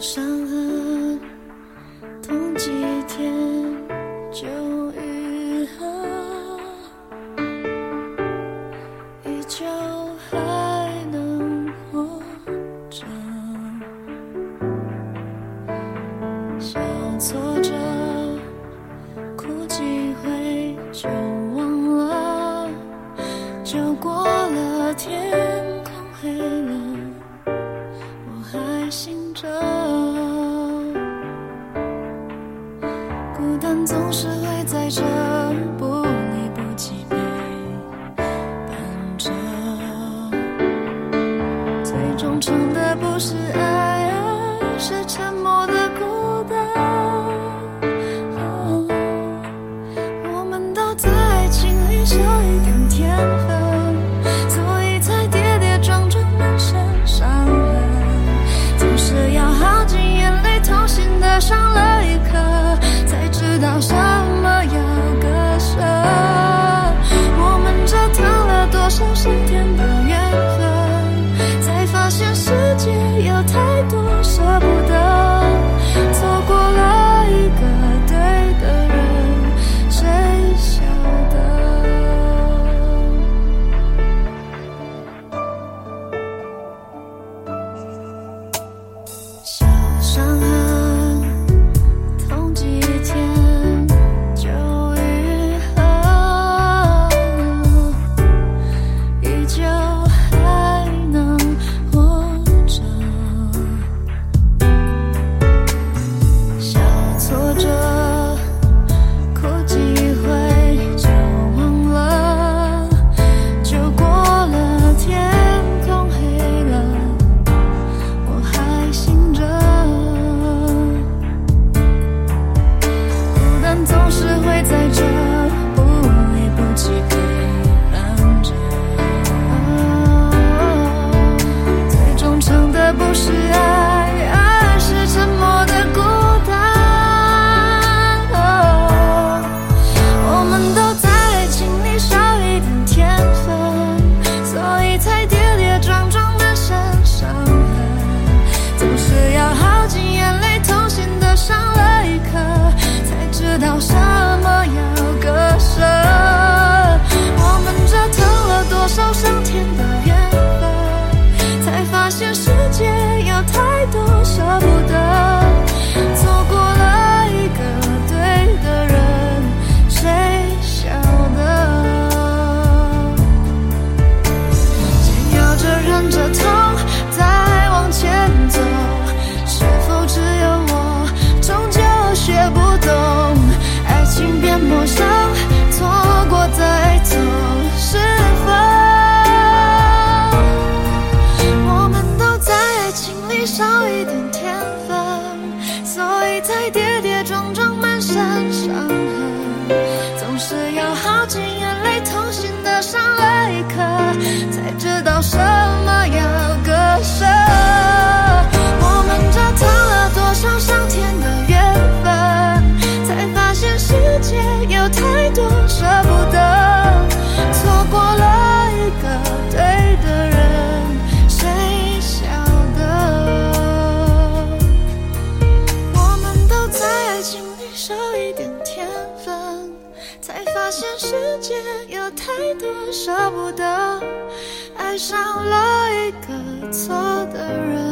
伤痕痛几天就愈合依旧还能活着。小挫折哭几回就忘了就过了天空黑了着孤单，总是会在这不离不弃陪伴着。最忠诚的不是爱，而是沉默。跌跌。发现世界有太多舍不得爱上了一个错的人。